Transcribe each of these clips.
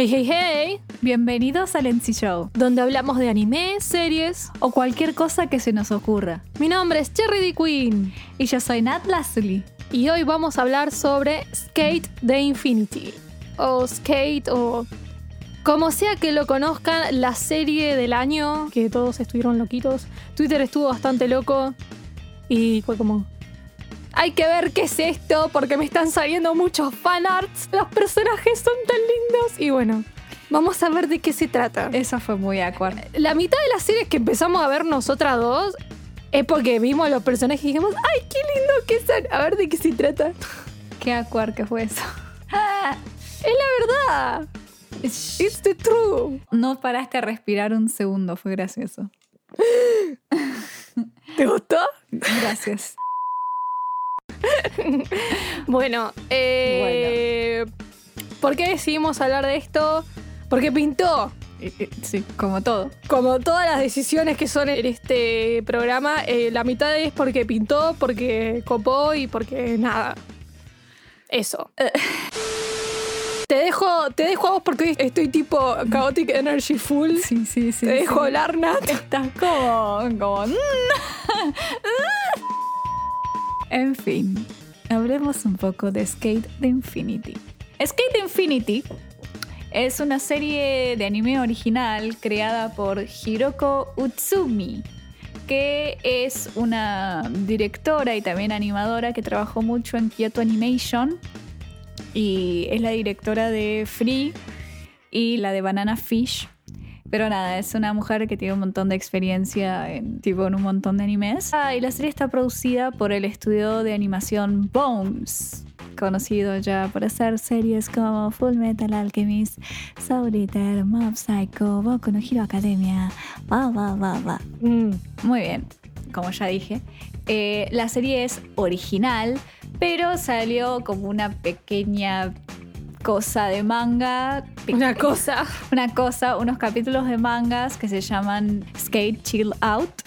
Hey, hey, hey, Bienvenidos al NC Show donde hablamos de anime, series. o cualquier cosa que se nos ocurra. Mi nombre es Cherry D. Queen Y yo soy Nat Lasley. y hoy vamos a hablar sobre Skate the Infinity. O Skate o como sea que lo conozcan, la serie del año, que todos estuvieron loquitos. Twitter estuvo bastante loco y fue como... Hay que ver qué es esto porque me están saliendo muchos fanarts. Los personajes son tan lindos y bueno, vamos a ver de qué se trata. Eso fue muy awkward. La mitad de las series que empezamos a ver nosotras dos es porque vimos los personajes y dijimos, ¡ay, qué lindo que son! A ver de qué se trata. Qué awkward que fue eso. Es la verdad. It's the truth. No paraste a respirar un segundo, fue gracioso. ¿Te gustó? Gracias. Bueno, eh, ¿por qué decidimos hablar de esto? Porque pintó. Eh, eh, Sí, como todo. Como todas las decisiones que son en este programa, eh, la mitad es porque pintó, porque copó y porque nada. Eso. Te dejo, te dejo a vos porque hoy estoy tipo chaotic energy full. Sí, sí, sí. te dejo sí. hablar, Nat. Estás como. como mm. En fin, hablemos un poco de Skate Infinity. Skate Infinity es una serie de anime original creada por Hiroko Utsumi, que es una directora y también animadora que trabajó mucho en Kyoto Animation y es la directora de Free y la de Banana Fish. Pero nada, es una mujer que tiene un montón de experiencia en, tipo, en un montón de animes. Ah, y la serie está producida por el estudio de animación Bones, conocido ya por hacer series como Full Metal Alchemist, Soul Eater, Mob Psycho, Boku no Hero Academia, bla bla. Mm. Muy bien, como ya dije. Eh, la serie es original, pero salió como una pequeña cosa de manga. Una cosa. Una cosa, unos capítulos de mangas que se llaman Skate Chill Out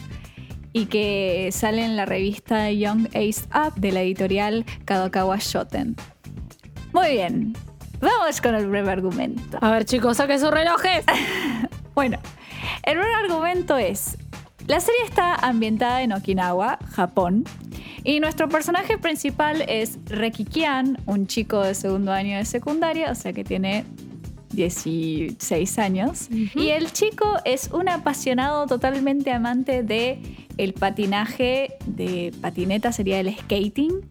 y que salen en la revista Young Ace Up de la editorial Kadokawa Shoten. Muy bien, vamos con el breve argumento. A ver, chicos, saquen sus relojes. Bueno, el primer argumento es, la serie está ambientada en Okinawa, Japón, y nuestro personaje principal es Reki Kian, un chico de segundo año de secundaria, o sea que tiene 16 años. Y el chico es un apasionado totalmente amante de el patinaje, de patineta sería el skating,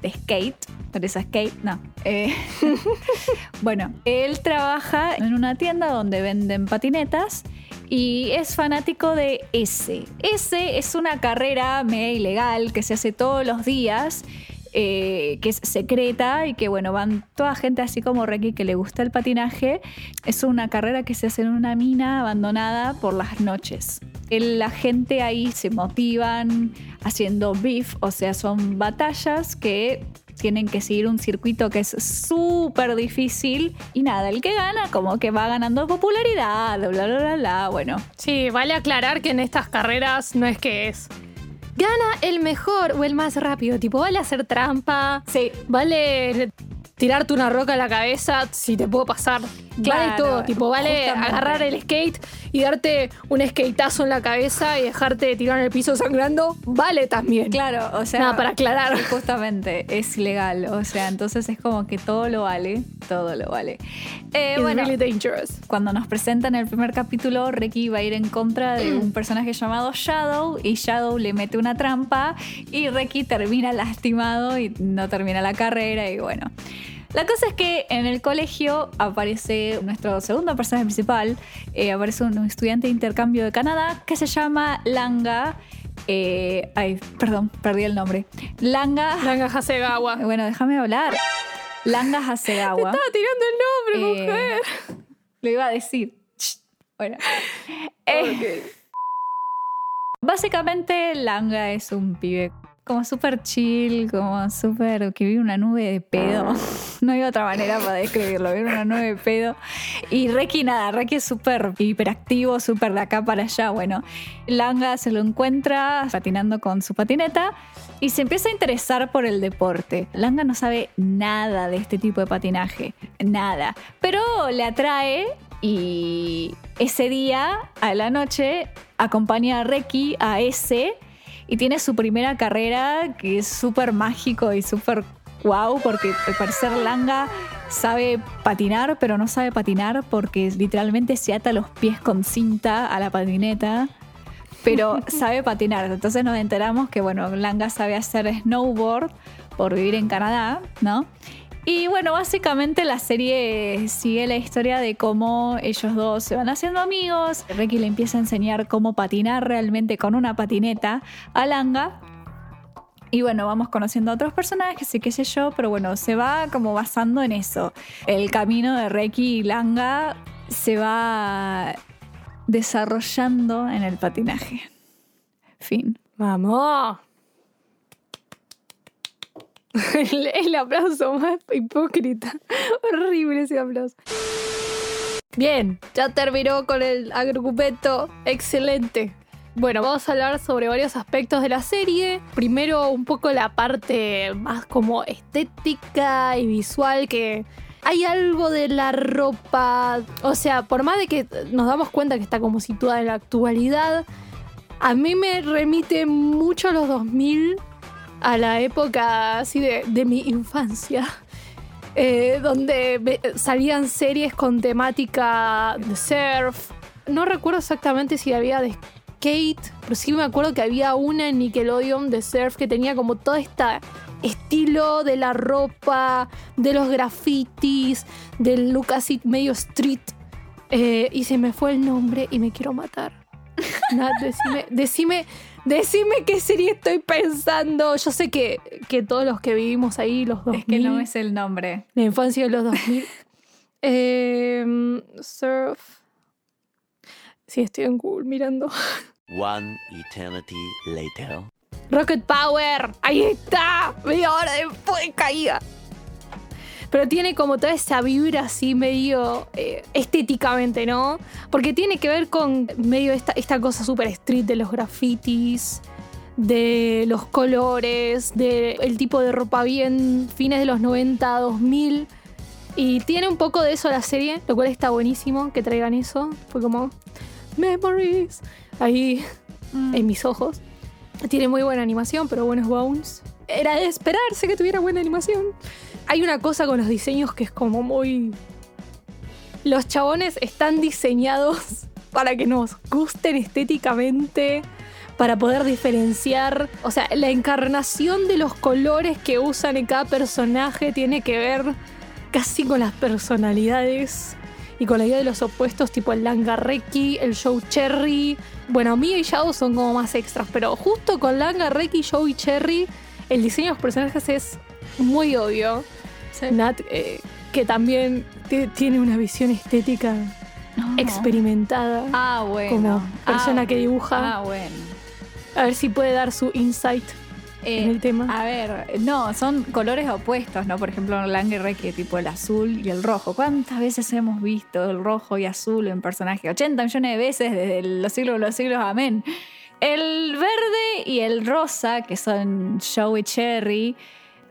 de skate, pero es skate, no. Eh, bueno, él trabaja en una tienda donde venden patinetas y es fanático de S. S es una carrera media ilegal que se hace todos los días. eh, que es secreta y que bueno, van toda gente así como Reiki que le gusta el patinaje. Es una carrera que se hace en una mina abandonada por las noches. La gente ahí se motivan haciendo beef, o sea, son batallas que tienen que seguir un circuito que es súper difícil y nada, el que gana como que va ganando popularidad, bla, bla, bla, bla, bueno. Sí, vale aclarar que en estas carreras no es que es. Gana el mejor o el más rápido. Tipo, vale hacer trampa. Sí, Vale tirarte una roca a la cabeza si te puedo pasar. vale Claro, todo. Tipo, vale justamente. agarrar el skate y darte un skateazo en la cabeza y dejarte tirar en el piso sangrando. Vale también. claro, o sea... Nada, para aclarar. Justamente, es ilegal, o sea, entonces es como que todo lo vale, todo lo vale. Eh, It's bueno, really dangerous. cuando nos presentan el primer capítulo, Reki va a ir en contra de un personaje llamado Shadow y Shadow le mete una trampa y Reki termina lastimado y no termina la carrera y bueno. La cosa es que en el colegio aparece nuestro segundo personaje principal, eh, aparece un estudiante de intercambio de Canadá que se llama Langa. eh, ay, perdón, perdí el nombre. Langa. Langa Hasegawa. Bueno, déjame hablar. Langa Hasegawa. Estaba tirando el nombre, Eh, mujer. Lo iba a decir. Bueno. Básicamente, Langa es un pibe como súper chill, como súper que vive una nube de pedo. No hay otra manera para describirlo, vive una nube de pedo. Y Reki nada, Reki es súper hiperactivo, súper de acá para allá. Bueno, Langa se lo encuentra patinando con su patineta y se empieza a interesar por el deporte. Langa no sabe nada de este tipo de patinaje, nada. Pero le atrae y ese día, a la noche, acompaña a Reki a ese y tiene su primera carrera que es súper mágico y súper wow porque al parecer Langa sabe patinar pero no sabe patinar porque literalmente se ata los pies con cinta a la patineta pero sabe patinar entonces nos enteramos que bueno Langa sabe hacer snowboard por vivir en Canadá ¿no? Y bueno, básicamente la serie sigue la historia de cómo ellos dos se van haciendo amigos. Ricky le empieza a enseñar cómo patinar realmente con una patineta a Langa. Y bueno, vamos conociendo a otros personajes y qué sé yo, pero bueno, se va como basando en eso. El camino de Reiki y Langa se va desarrollando en el patinaje. Fin. ¡Vamos! El, el aplauso más hipócrita. Horrible ese aplauso. Bien, ya terminó con el agrupento. Excelente. Bueno, vamos a hablar sobre varios aspectos de la serie. Primero, un poco la parte más como estética y visual que hay algo de la ropa. O sea, por más de que nos damos cuenta que está como situada en la actualidad, a mí me remite mucho a los 2000 a la época así de, de mi infancia, eh, donde salían series con temática de surf. No recuerdo exactamente si había de skate, pero sí me acuerdo que había una en Nickelodeon de surf que tenía como todo este estilo de la ropa, de los grafitis, del look así medio street. Eh, y se me fue el nombre y me quiero matar. Nat, decime, decime Decime qué serie estoy pensando. Yo sé que, que todos los que vivimos ahí, los 2000. Es que no es el nombre. La infancia de los 2000. Em, surf. Sí, estoy en Google mirando. One eternity later. Rocket Power. Ahí está. Media hora después de caída pero tiene como toda esa vibra así medio eh, estéticamente, ¿no? Porque tiene que ver con medio esta, esta cosa súper street de los grafitis, de los colores, del tipo de ropa bien fines de los 90, 2000. Y tiene un poco de eso la serie, lo cual está buenísimo que traigan eso. Fue como Memories ahí mm. en mis ojos. Tiene muy buena animación, pero buenos bones. Era de esperarse que tuviera buena animación hay una cosa con los diseños que es como muy... Los chabones están diseñados para que nos gusten estéticamente, para poder diferenciar. O sea, la encarnación de los colores que usan en cada personaje tiene que ver casi con las personalidades y con la idea de los opuestos, tipo el Langareki, el Joe Cherry. Bueno, Mia y Shadow son como más extras, pero justo con Langareki, Joe y Cherry, el diseño de los personajes es muy obvio. Nat, eh, que también tiene una visión estética experimentada. Ah, bueno. Como persona ah, que dibuja. Ah, bueno. A ver si puede dar su insight en el tema. A ver, no, son colores opuestos, ¿no? Por ejemplo, Langerre, que tipo el azul y el rojo. ¿Cuántas veces hemos visto el rojo y azul en personajes? 80 millones de veces desde los siglos de los siglos, amén. El verde y el rosa, que son Joe y Cherry,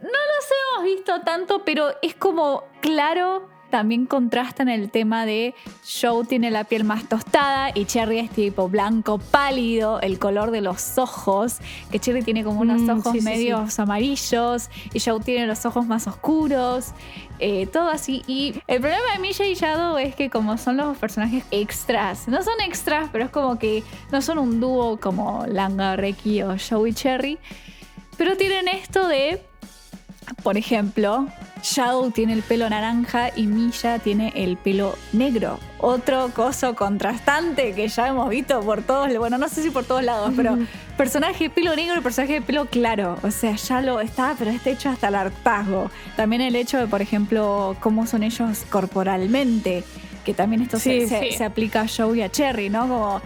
no los hemos visto tanto, pero es como claro también contrastan el tema de Joe tiene la piel más tostada y Cherry es tipo blanco pálido, el color de los ojos, que Cherry tiene como unos mm, ojos medios amarillos y Joe tiene los ojos más oscuros, eh, todo así. Y el problema de Misha y Shadow es que como son los personajes extras, no son extras, pero es como que no son un dúo como Langa, Reki o Joe y Cherry, pero tienen esto de por ejemplo, Shadow tiene el pelo naranja y Milla tiene el pelo negro. Otro coso contrastante que ya hemos visto por todos, bueno, no sé si por todos lados, pero personaje de pelo negro y personaje de pelo claro. O sea, ya lo está, pero está hecho hasta el hartazgo. También el hecho de, por ejemplo, cómo son ellos corporalmente, que también esto se, aplica a Shadow y a Cherry, ¿no? Como,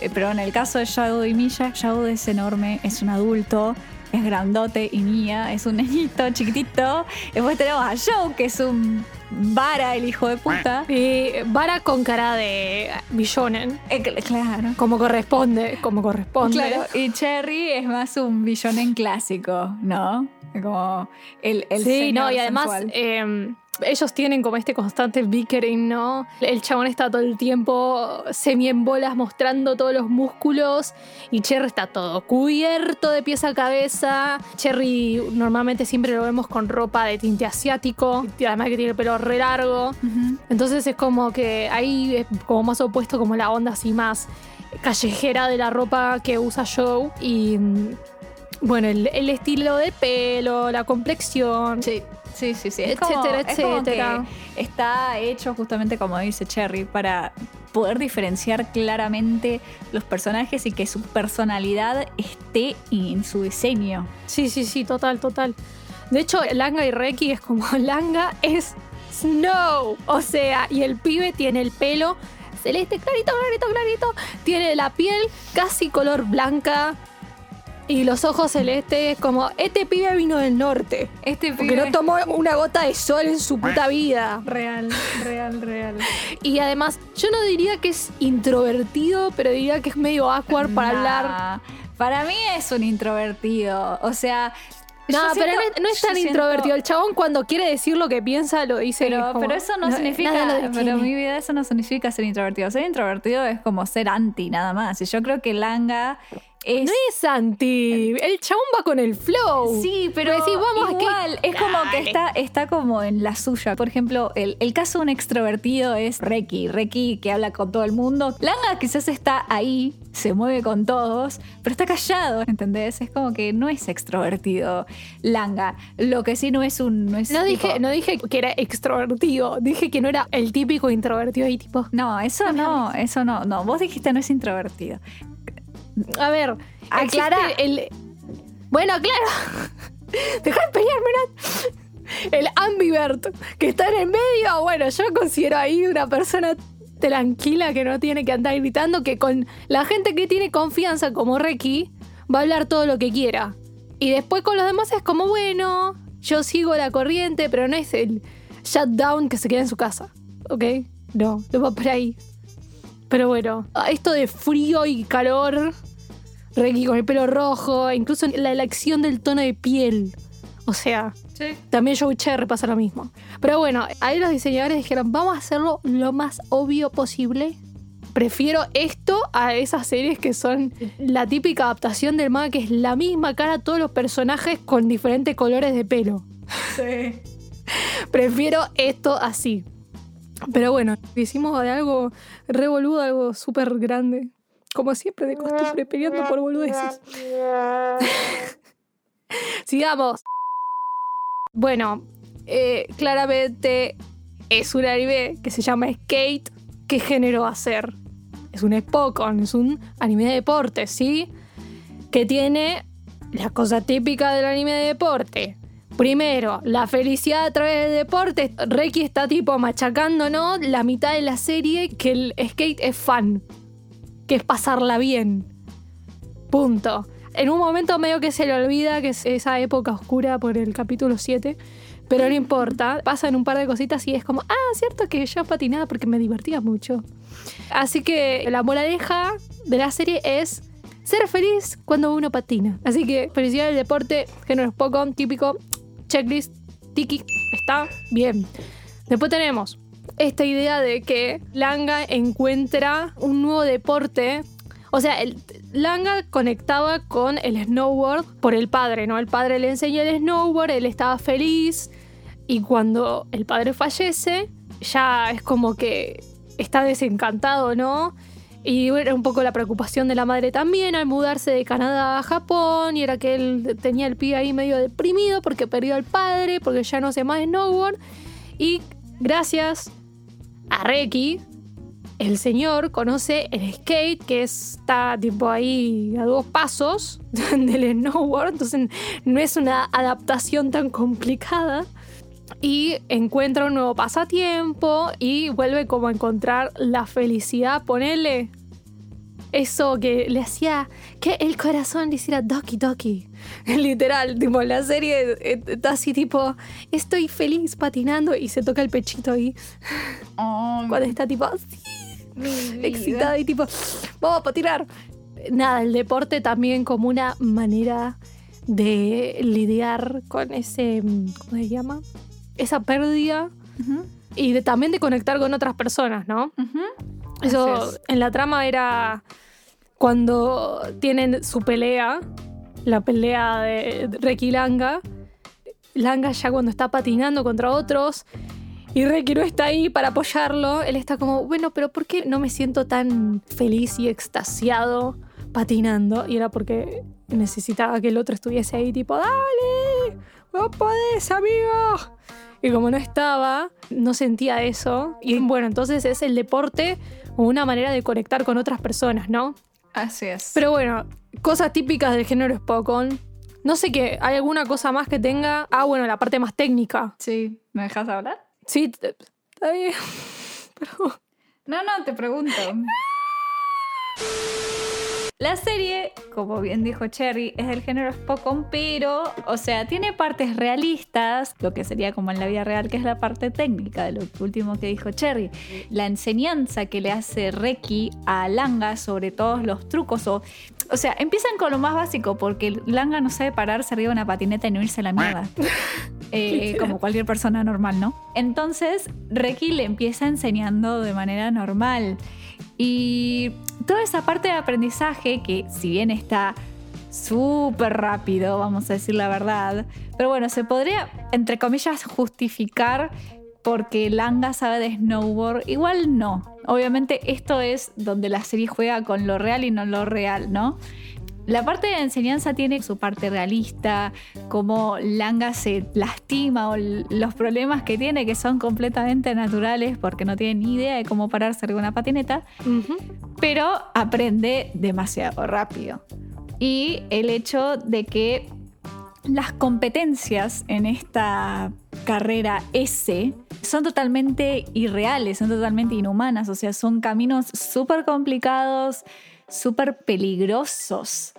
eh, pero en el caso de Shadow y Milla, Shadow es enorme, es un adulto es grandote y Mia es un niñito chiquitito. Después tenemos a Joe, que es un vara, el hijo de puta. Y vara con cara de billonen. Eh, cl- claro. Como corresponde, como corresponde. Claro, y Cherry es más un billonen clásico, ¿no? Como el, el sí, no, y además eh, ellos tienen como este constante bickering, ¿no? El chabón está todo el tiempo semi en bolas mostrando todos los músculos y Cherry está todo cubierto de pies a cabeza. Cherry normalmente siempre lo vemos con ropa de tinte asiático, y además que tiene el pelo re largo. Entonces es como que ahí es como más opuesto como la onda así más callejera de la ropa que usa Joe y mm, bueno, el, el estilo de pelo, la complexión. Sí, sí, sí, sí. Es Etcétera, como, es como etcétera. que está hecho justamente como dice Cherry para poder diferenciar claramente los personajes y que su personalidad esté en su diseño. Sí, sí, sí, total, total. De hecho, Langa y Reki es como Langa es Snow. O sea, y el pibe tiene el pelo celeste, clarito, clarito, clarito. Tiene la piel casi color blanca. Y los ojos celestes, como este pibe vino del norte. Este Porque no tomó una gota de sol en su puta vida. real, real, real. Y además, yo no diría que es introvertido, pero diría que es medio awkward para Nah, hablar. Para mí es un introvertido. O sea. No, yo pero siento- no es, no tan siento- introvertido. El chabón cuando quiere decir lo que piensa, lo dice. Pero, como, pero eso no, nada significa, lo pero mi vida eso no significa ser introvertido. Ser introvertido es como ser anti nada más. Y yo creo que Langa es... No es anti. El chabón va con el flow. Sí, pero decís, vamos, igual, es como que está, está como en la suya. Por ejemplo, el, el caso de un extrovertido es Reki. Reki que habla con todo el mundo. Langa quizás está ahí, se mueve con todos, pero está callado, ¿entendés? Es como que no es extrovertido Langa. Lo que sí no es un... No, es No tipo- dije, no dije que era extrovertido. Dije que no era el típico introvertido ahí, tipo. No, eso no, eso no. No, vos dijiste no es introvertido. A ver, Aclara. el. Bueno, claro. Deja de pelearme, Nat. El ambivert que está en el medio. Bueno, yo considero ahí una persona tranquila que no tiene que andar gritando, que con la gente que tiene confianza como Reki va a hablar todo lo que quiera. Y después con los demás es como, bueno, yo sigo la corriente, pero no es el shutdown que se queda en su casa. ¿Ok? No, no va por ahí. Pero bueno, esto de frío y calor, Reiki con el pelo rojo, incluso la elección del tono de piel. O sea, también Joe Cherry pasa lo mismo. Pero bueno, ahí los diseñadores dijeron, vamos a hacerlo lo más obvio posible. Prefiero esto a esas series que son la típica adaptación del manga, que es la misma cara, todos los personajes con diferentes colores de pelo. Sí. Prefiero esto así. Pero bueno, hicimos de algo re boludo, algo súper grande. Como siempre, de costumbre, peleando por boludeces. Sigamos. Bueno, eh, claramente es un anime que se llama Skate. ¿Qué género va a ser? Es un Spokon, es un anime de deporte, ¿sí? Que tiene la cosa típica del anime de deporte. Primero, la felicidad a través del deporte. Reiki está tipo machacando, ¿no? La mitad de la serie que el skate es fan. Que es pasarla bien. Punto. En un momento medio que se le olvida que es esa época oscura por el capítulo 7. Pero no importa. Pasan un par de cositas y es como, ah, cierto que yo patinaba porque me divertía mucho. Así que la moraleja de la serie es ser feliz cuando uno patina. Así que felicidad del deporte, género poco típico, checklist, tiki, está bien. Después tenemos esta idea de que Langa encuentra un nuevo deporte. O sea, Langa conectaba con el snowboard por el padre, ¿no? El padre le enseñó el snowboard, él estaba feliz y cuando el padre fallece, ya es como que está desencantado, ¿no? Y era un poco la preocupación de la madre también al mudarse de Canadá a Japón. Y era que él tenía el pie ahí medio deprimido porque perdió al padre, porque ya no hace más snowboard. Y gracias a Reki, el señor conoce el skate, que está tipo ahí a dos pasos del snowboard. Entonces no es una adaptación tan complicada y encuentra un nuevo pasatiempo y vuelve como a encontrar la felicidad, ponele eso que le hacía que el corazón le hiciera doki doki. Literal, tipo, la serie está así tipo, estoy feliz patinando y se toca el pechito ahí. Cuando está tipo así, excitada y tipo, vamos a patinar. Nada, el deporte también como una manera de lidiar con ese, ¿cómo se llama? Esa pérdida y de, también de conectar con otras personas, ¿no? Eso es. en la trama era cuando tienen su pelea, la pelea de Reki Langa. Langa ya cuando está patinando contra otros y Reki no está ahí para apoyarlo, él está como, bueno, pero ¿por qué no me siento tan feliz y extasiado patinando? Y era porque necesitaba que el otro estuviese ahí tipo, dale, vos podés, amigo. Y como no estaba, no sentía eso. Y bueno, entonces es el deporte como una manera de conectar con otras personas, ¿no? Así es. Pero bueno, cosas típicas del género Spokon. No sé qué, ¿hay alguna cosa más que tenga? Ah, bueno, la parte más técnica. sí, ¿me dejas hablar? Sí, está bien. Pero No, no, te pregunto. La serie, como bien dijo Cherry, es del género Spokon, pero, o sea, tiene partes realistas, lo que sería como en la vida real, que es la parte técnica de lo último que dijo Cherry. La enseñanza que le hace Reki a Langa sobre todos los trucos, o, o sea, empiezan con lo más básico, porque Langa no sabe pararse arriba de una patineta y no irse a la mierda. Eh, como cualquier persona normal, ¿no? Entonces, Reki le empieza enseñando de manera normal. Y toda esa parte de aprendizaje, que si bien está súper rápido, vamos a decir la verdad, pero bueno, se podría, entre comillas, justificar porque Langa sabe de snowboard. Igual no. Obviamente esto es donde la serie juega con lo real y no lo real, ¿no? La parte de enseñanza tiene su parte realista, como Langa se lastima o los problemas que tiene que son completamente naturales porque no tiene ni idea de cómo pararse de una patineta, pero aprende demasiado rápido. Y el hecho de que las competencias en esta carrera S son totalmente irreales, son totalmente inhumanas, o sea, son caminos súper complicados, súper peligrosos.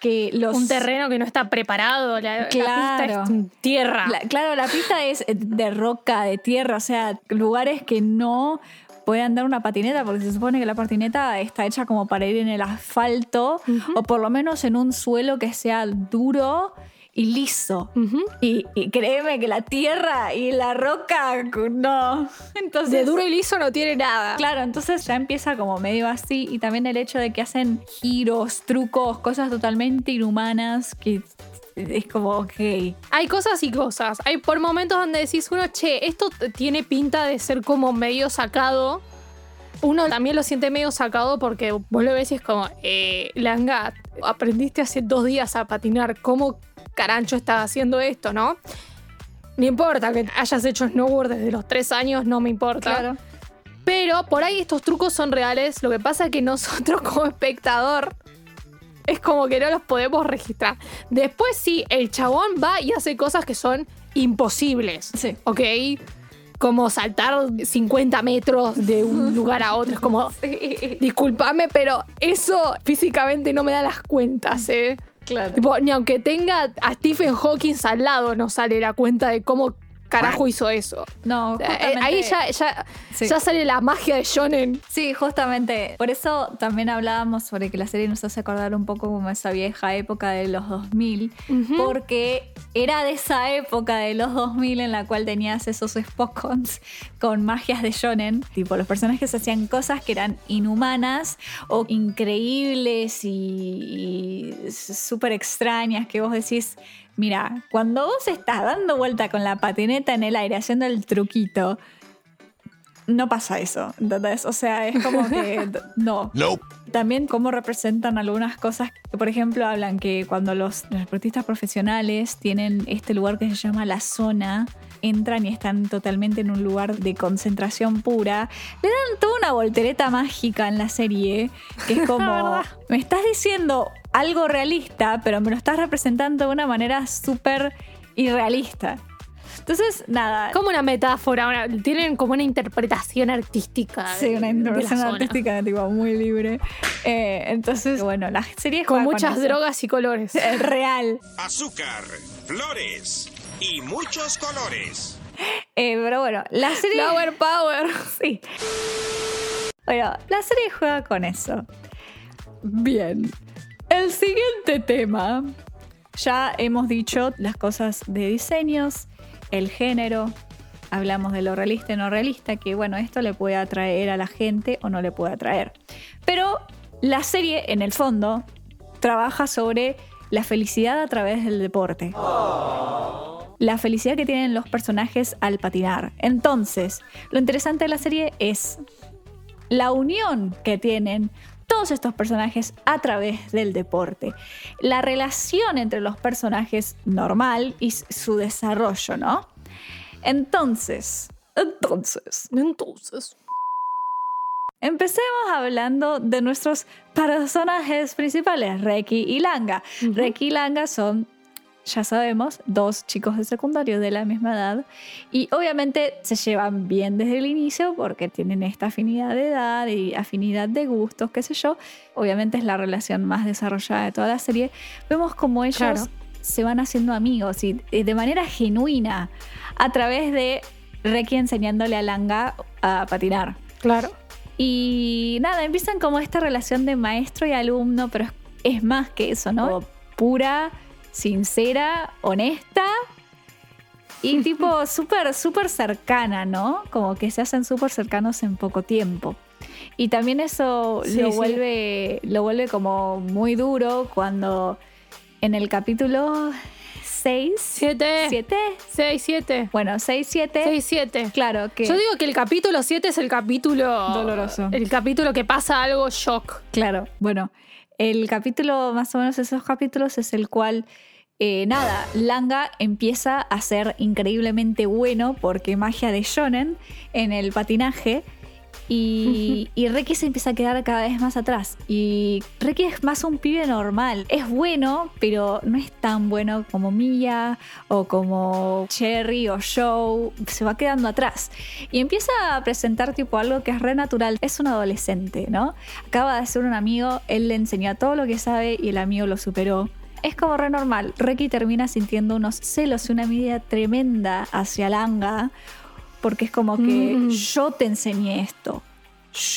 Que los, un terreno que no está preparado, la, la Claro. pista es tierra. La- claro, la pista es de roca, de tierra, o sea, lugares que no puede andar una patineta, porque se supone que la patineta está hecha como para ir en el asfalto, o por lo menos en un suelo que sea duro y liso. Y, y créeme que la tierra y la roca, no. Entonces, De duro y liso no tiene nada. Claro, entonces ya empieza como medio así y también el hecho de que hacen giros, trucos, cosas totalmente inhumanas que es como, ok. Hay cosas y cosas. Hay por momentos donde decís uno, che, esto tiene pinta de ser como medio sacado. Uno también lo siente medio sacado porque vos lo ves y es como, eh, Langa, aprendiste hace dos días a patinar. ¿Cómo carancho estás haciendo esto, no? No importa que hayas hecho snowboard desde los tres años, no me importa. Pero por ahí estos trucos son reales. Lo que pasa es que nosotros como espectador es como que no los podemos registrar. Después sí, el chabón va y hace cosas que son imposibles. Sí. ¿Ok? Como saltar 50 metros de un lugar a otro. Es como, discúlpame, pero eso físicamente no me da las cuentas, ¿eh? Claro. Tipo, ni aunque tenga a Stephen Hawking al lado, no sale la cuenta de cómo carajo hizo eso. No, Eh, justamente- Ahí ya, ya, Sí. ya sale la magia de Shonen. Sí, justamente. Por eso también hablábamos sobre que la serie nos hace acordar un poco como esa vieja época de los 2000, Ujú. porque era de esa época de los 2000 en la cual tenías esos Spokons con magias de shonen, tipo los personajes hacían cosas que eran inhumanas o increíbles y, y súper extrañas que vos decís, mira, cuando vos estás dando vuelta con la patineta en el aire haciendo el truquito, no pasa eso, ¿entendés? O sea, es como que no. Nope. También cómo representan algunas cosas por ejemplo, hablan que cuando los deportistas profesionales tienen este lugar que se llama la zona, entran y están totalmente en un lugar de concentración pura, le dan toda una voltereta mágica en la serie, que es como, me estás diciendo algo realista, pero me lo estás representando de una manera súper irrealista. Entonces, nada. Como una metáfora, una- tienen como una interpretación artística. Sí, una interpretación artística tipo, muy libre. Eh, entonces, bueno, la serie Con juega muchas drogas y colores. Eh, Real. azúcar, flores y muchos colores. Eh, pero bueno, la serie. Flower Power. Sí. Bueno, la serie juega con eso. Bien. El siguiente tema. Ya hemos dicho las cosas de diseños, el género. Hablamos de lo realista y no realista, que bueno, esto le puede atraer a la gente o no le puede atraer. Pero la serie, en el fondo, trabaja sobre la felicidad a través del deporte la felicidad que tienen los personajes al patinar. Entonces, lo interesante de la serie es la unión que tienen todos estos personajes a través del deporte. La relación entre los personajes normal y su desarrollo, ¿no? Entonces, entonces, Entonces. Empecemos hablando de nuestros personajes principales, Reki y Langa. Reki y Langa son, ya sabemos, dos chicos de secundario de la misma edad y obviamente se llevan bien desde el inicio porque tienen esta afinidad de edad y afinidad de gustos, qué sé yo. Obviamente es la relación más desarrollada de toda la serie. Vemos como ellos Claro. se van haciendo amigos y y de manera genuina a través de Reki enseñándole a Langa a patinar. Claro. Y nada, empiezan como esta relación de maestro y alumno, pero es, es más que eso, ¿no? Como Pura, sincera, honesta y tipo súper, súper cercana, ¿no? Como que se hacen súper cercanos en poco tiempo. Y también eso Sí, lo, sí. Vuelve, lo vuelve como muy duro cuando en el capítulo 6, Siete. 7, 6, 7. bueno, 6, 7, 6, 7. claro que... Yo digo que el capítulo 7 es el capítulo. Doloroso. El capítulo que pasa algo shock. Claro, bueno, el capítulo, más o menos esos capítulos, es el cual, eh, nada, Langa empieza a ser increíblemente bueno porque magia de Shonen en el patinaje. Y, y se empieza a quedar cada vez más atrás. Y Reki es más un pibe normal. Es bueno, pero no es tan bueno como Mia o como Cherry o Joe. Se va quedando atrás. Y empieza a presentar tipo algo que es re natural. Es un adolescente, ¿no? Acaba de ser un amigo, él le enseñó todo lo que sabe y el amigo lo superó. Es como re normal. Reki termina sintiendo unos celos y una envidia tremenda hacia Langa. Porque es como que Mm. yo te enseñé esto.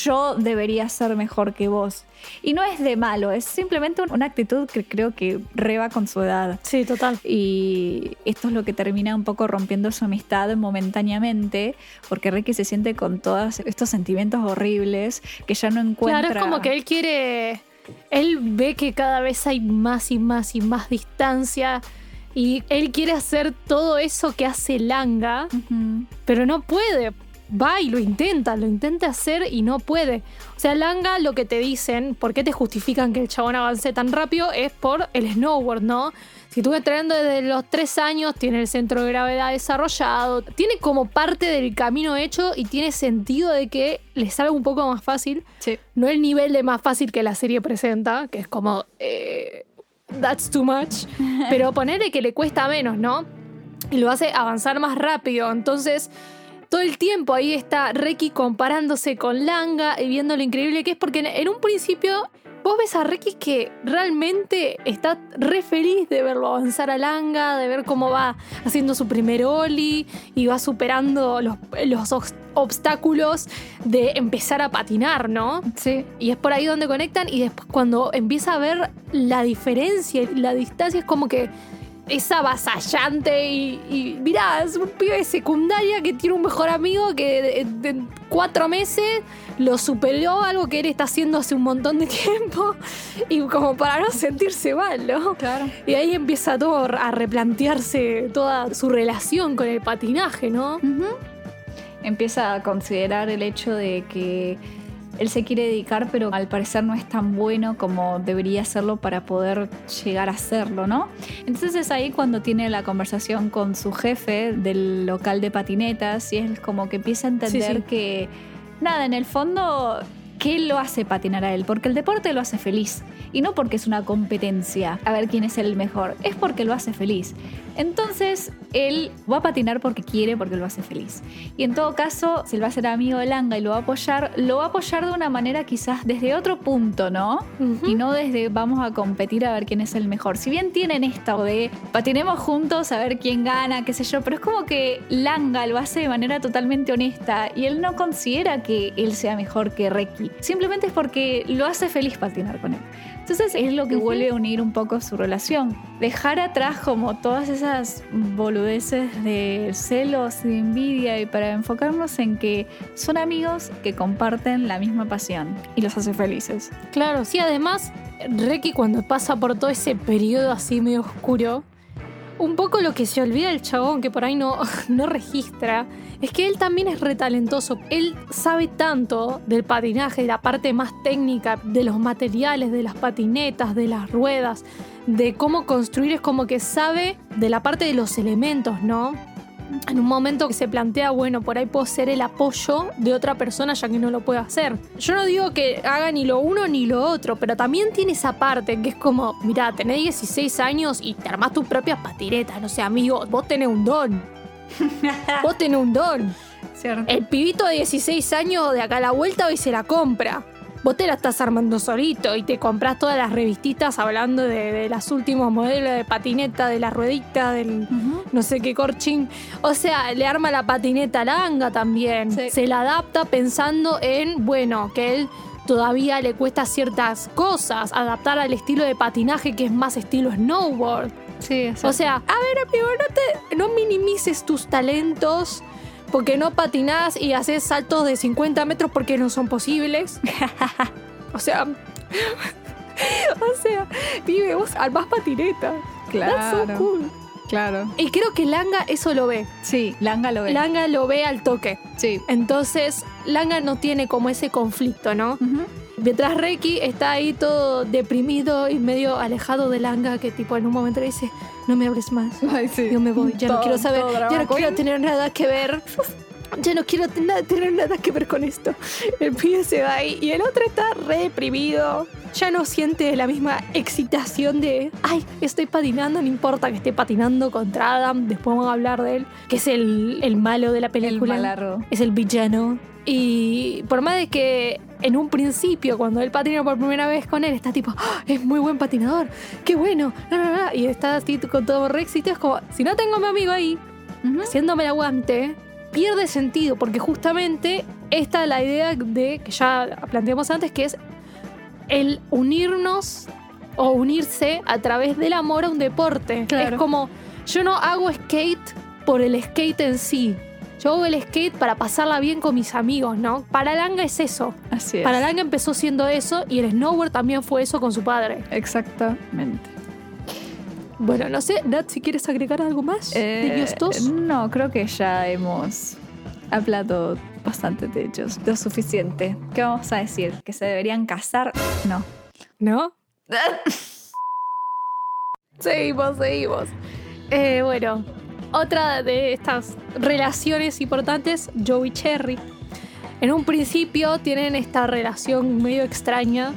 Yo debería ser mejor que vos. Y no es de malo, es simplemente una actitud que creo que reba con su edad. Sí, total. Y esto es lo que termina un poco rompiendo su amistad momentáneamente, porque Ricky se siente con todos estos sentimientos horribles que ya no encuentra. Claro, es como que él quiere. Él ve que cada vez hay más y más y más distancia. Y él quiere hacer todo eso que hace Langa, pero no puede. Va y lo intenta, lo intenta hacer y no puede. O sea, Langa lo que te dicen, ¿por qué te justifican que el chabón avance tan rápido? Es por el snowboard, ¿no? Si estuve entrenando desde los tres años, tiene el centro de gravedad desarrollado, tiene como parte del camino hecho y tiene sentido de que le salga un poco más fácil. Sí. No el nivel de más fácil que la serie presenta, que es como. eh, that's too much. Pero ponerle que le cuesta menos, ¿no? Y lo hace avanzar más rápido. Entonces, todo el tiempo ahí está Reki comparándose con Langa y viendo lo increíble que es, porque en, en un principio. Vos ves a Reki que realmente está re feliz de verlo avanzar a Langa, de ver cómo va haciendo su primer Oli y va superando los, los obs- obstáculos de empezar a patinar, ¿no? Sí. Y es por ahí donde conectan y después cuando empieza a ver la diferencia y la distancia es como que es avasallante y, y mirá, es un pibe de secundaria que tiene un mejor amigo que en cuatro meses lo superó algo que él está haciendo hace un montón de tiempo y como para no sentirse mal, ¿no? Claro. Y ahí empieza todo a replantearse toda su relación con el patinaje, ¿no? Empieza a considerar el hecho de que él se quiere dedicar, pero al parecer no es tan bueno como debería serlo para poder llegar a serlo, ¿no? Entonces es ahí cuando tiene la conversación con su jefe del local de patinetas y es como que empieza a entender Sí, sí. que, nada, en el fondo ¿qué lo hace patinar a él? Porque el deporte lo hace feliz. Y no porque es una competencia a ver quién es el mejor, es porque lo hace feliz. Entonces, él va a patinar porque quiere, porque lo hace feliz. Y en todo caso, si él va a ser amigo de Langa y lo va a apoyar, lo va a apoyar de una manera quizás desde otro punto, ¿no? Y no desde vamos a competir a ver quién es el mejor. Si bien tienen esto de patinemos juntos a ver quién gana, qué sé yo, pero es como que Langa lo hace de manera totalmente honesta y él no considera que él sea mejor que Reki. Simplemente es porque lo hace feliz patinar con él. Entonces es lo que vuelve a unir un poco su relación. Dejar atrás como todas esas boludeces de celos, de envidia y para enfocarnos en que son amigos que comparten la misma pasión y los hace felices. Claro, sí, además, Reki cuando pasa por todo ese periodo así medio oscuro, un poco lo que se olvida el chabón, que por ahí no, no registra, es que él también es retalentoso. Él sabe tanto del patinaje, de la parte más técnica, de los materiales, de las patinetas, de las ruedas, de cómo construir, es como que sabe de la parte de los elementos, ¿no? En un momento que se plantea, bueno, por ahí puedo ser el apoyo de otra persona ya que no lo puedo hacer. Yo no digo que haga ni lo uno ni lo otro, pero también tiene esa parte que es como, mira, tenés 16 años y te armás tus propias patinetas, no sé, amigo, vos tenés un don. vos tenés un don. ¿Cierto? El pibito de 16 años de acá a la vuelta hoy se la compra. Vos te la estás armando solito y te compras todas las revistitas hablando de, de los últimos modelos de patineta, de la ruedita, del no sé qué corchín. O sea, le arma la patineta langa también. Sí. Se la adapta pensando en, bueno, que él todavía le cuesta ciertas cosas, adaptar al estilo de patinaje que es más estilo snowboard. Sí, O sea, a ver, amigo, no, te, no minimices tus talentos porque no patinás y haces saltos de 50 metros porque no son posibles. o sea, o sea, pibe, vos armás patineta. That's so Claro. cool. claro. Y creo que Langa eso lo ve. Sí, Langa lo ve. Langa lo ve al toque. sí. Entonces, Langa no tiene como ese conflicto, ¿no? Ujú. Mientras Reiki está ahí todo deprimido y medio alejado de Langa, que tipo en un momento le dice, no me hables más. Ay, sí. Yo me voy, ya no Todo- quiero saber, ya no quiero tener nada que ver. Ya no quiero nada- tener nada que ver con esto. El pibe se va ahí y el otro está re deprimido. Ya no siente la misma excitación de, ay, estoy patinando, no importa que esté patinando contra Adam, después vamos a hablar de él, que es el, el malo de la El película. malardo. Es el villano. Y por más de que en un principio, cuando él patina por primera vez con él, está tipo, "Ah, es muy buen patinador, qué bueno, la, la, la", y está así con todo re éxito, es como, si no tengo a mi amigo ahí, haciéndome el aguante, pierde sentido, porque justamente esta es la idea de que ya planteamos antes, que es el unirnos o unirse a través del amor a un deporte. Claro. Es como, yo no hago skate por el skate en sí. Yo hago el skate para pasarla bien con mis amigos, ¿no? Para Langa es eso. Así es. Para Langa empezó siendo eso y el snowboard también fue eso con su padre. Exactamente. Bueno, no sé, Nat, si quieres agregar algo más de Eh, ellos dos. No, creo que ya hemos hablado bastante de ellos. Lo suficiente. ¿Qué vamos a decir? ¿Que se deberían casar? No. ¿No? seguimos, seguimos. Eh, bueno, otra de estas relaciones importantes, Joe y Cherry. En un principio tienen esta relación medio extraña.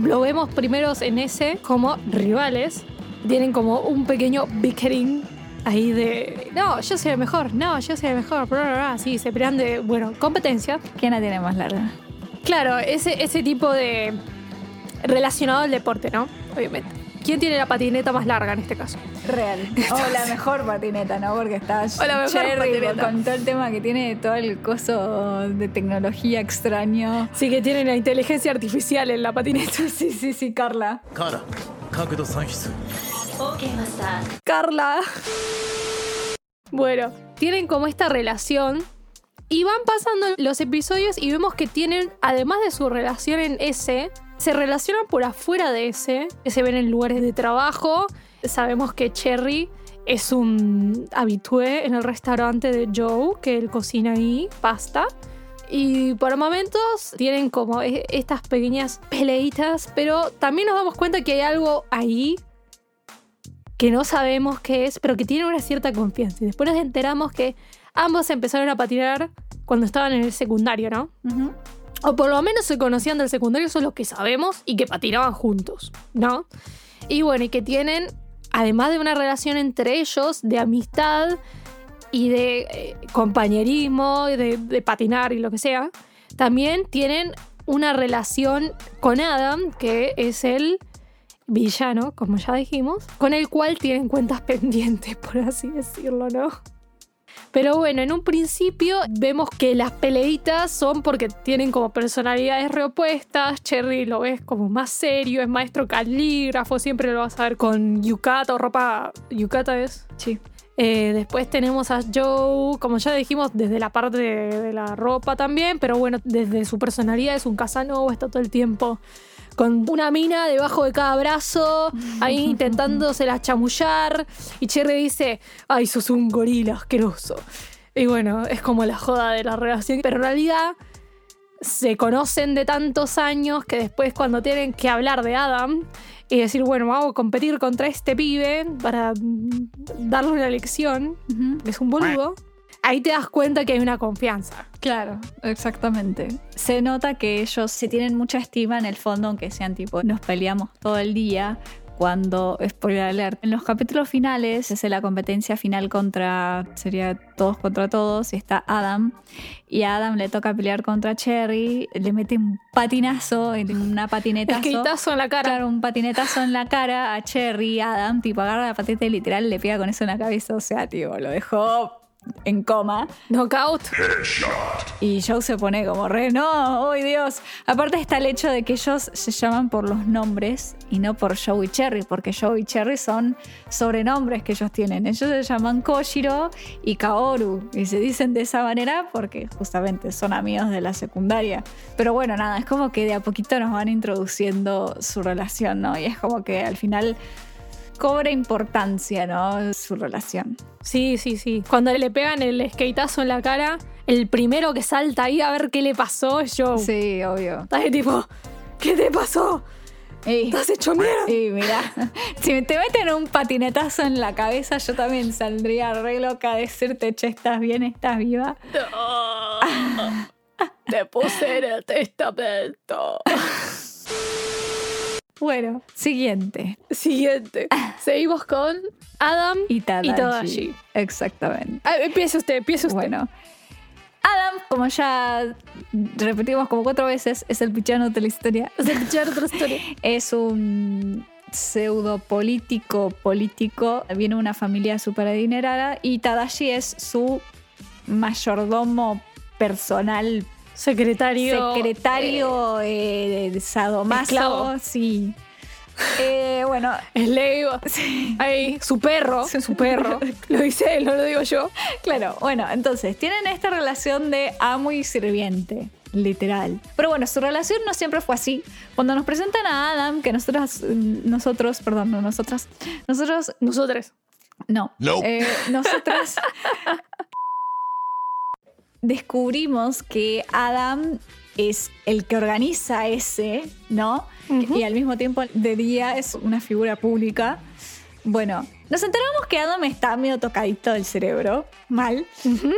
Lo vemos primero en ese como rivales. Tienen como un pequeño bickering ahí de, no, yo soy el mejor, no, yo soy el mejor, bla, bla, bla. Así se pelean de, bueno, competencia. ¿Quién la tiene más larga? Claro, ese, ese tipo de relacionado al deporte, ¿no? Obviamente. ¿Quién tiene la patineta más larga en este caso? Real. O la mejor patineta, ¿no? Porque está o la mejor patineta. con todo el tema que tiene todo el coso de tecnología extraño. Sí, que tiene la inteligencia artificial en la patineta. Sí, sí, sí, Carla. Carla. Carla. Bueno, tienen como esta relación y van pasando los episodios y vemos que tienen, además de su relación en ese, se relacionan por afuera de ese, que se ven en lugares de trabajo. Sabemos que Cherry es un habitué en el restaurante de Joe, que él cocina ahí pasta. Y por momentos tienen como e- estas pequeñas peleitas, pero también nos damos cuenta que hay algo ahí que no sabemos qué es, pero que tiene una cierta confianza. Y después nos enteramos que ambos empezaron a patinar cuando estaban en el secundario, ¿no? Ujú. O por lo menos se conocían del secundario, eso es lo que sabemos, y que patinaban juntos, ¿no? Y bueno, y que tienen, además de una relación entre ellos, de amistad y de eh, compañerismo, y de, de patinar y lo que sea, también tienen una relación con Adam, que es el villano, como ya dijimos, con el cual tienen cuentas pendientes, por así decirlo, ¿no? Pero bueno, en un principio vemos que las peleitas son porque tienen como personalidades reopuestas. Cherry lo ves como más serio, es maestro calígrafo, siempre lo vas a ver con yukata o ropa. ¿Yukata es? Sí. Eh, después tenemos a Joe, como ya dijimos, desde la parte de, de la ropa también, pero bueno, desde su personalidad es un Casanova, está todo el tiempo con una mina debajo de cada brazo, ahí intentándosela chamullar. Y Cherry dice, ay, sos un gorila asqueroso. Y bueno, es como la joda de la relación. Pero en realidad se conocen de tantos años que después cuando tienen que hablar de Adam y decir, bueno, vamos a competir contra este pibe para darle una lección, que es un boludo, ahí te das cuenta que hay una confianza. Claro, exactamente. Se nota que ellos se tienen mucha estima en el fondo, aunque sean tipo, nos peleamos todo el día. Cuando, spoiler alert, en los capítulos finales es la competencia final contra, sería todos contra todos, y está Adam. Y a Adam le toca pelear contra Cherry, le mete un patinazo, una patinetazo. Skateazo en la cara. Claro, un patinetazo en la cara a Cherry, Adam, tipo agarra la patita y literal le pega con eso en la cabeza. O sea, tipo, lo dejó en coma. Knockout. Y Joe se pone como re, no, ¡ay Dios! Aparte está el hecho de que ellos se llaman por los nombres y no por Joe y Cherry, porque Joe y Cherry son sobrenombres que ellos tienen. Ellos se llaman Koshiro y Kaoru y se dicen de esa manera porque justamente son amigos de la secundaria. Pero bueno, nada, es como que de a poquito nos van introduciendo su relación, ¿no? Y es como que al final cobra importancia, ¿no? Su relación. Sí, sí, sí. Cuando le pegan el skateazo en la cara, el primero que salta ahí a ver qué le pasó es Joe. Sí, obvio. Estás ahí tipo, ¿qué te pasó? Y, ¿Estás hecho mierda? y mira, si te meten un patinetazo en la cabeza, yo también saldría re loca a decirte, che, ¿estás bien? ¿Estás viva? Te puse en el testamento. Bueno, siguiente. Siguiente. Seguimos con Adam Y Tadashi. Tadashi. Exactamente. Ah, empiece usted, empiece usted. Bueno. Adam, como ya repetimos como cuatro veces, es el pichano de la historia. Vamos a escuchar otra historia. Es un pseudo político político. Viene de una familia súper adinerada y Tadashi es su mayordomo personal, Secretario. secretario, eh, sadomaso. esclavo. Sí. Eh, bueno, Slave. Ahí, su perro. Su perro. Lo dice él, no lo digo yo. Claro, bueno, entonces tienen esta relación de amo y sirviente, literal. Pero bueno, su relación no siempre fue así. Cuando nos presentan a Adam, que nosotros, nosotros, perdón, no nosotras, nosotros, Nosotros. no, No. eh, nosotras descubrimos que Adam es el que organiza ese, ¿no? Y al mismo tiempo de día es una figura pública. Bueno, nos enteramos que Adam está medio tocadito del cerebro, mal.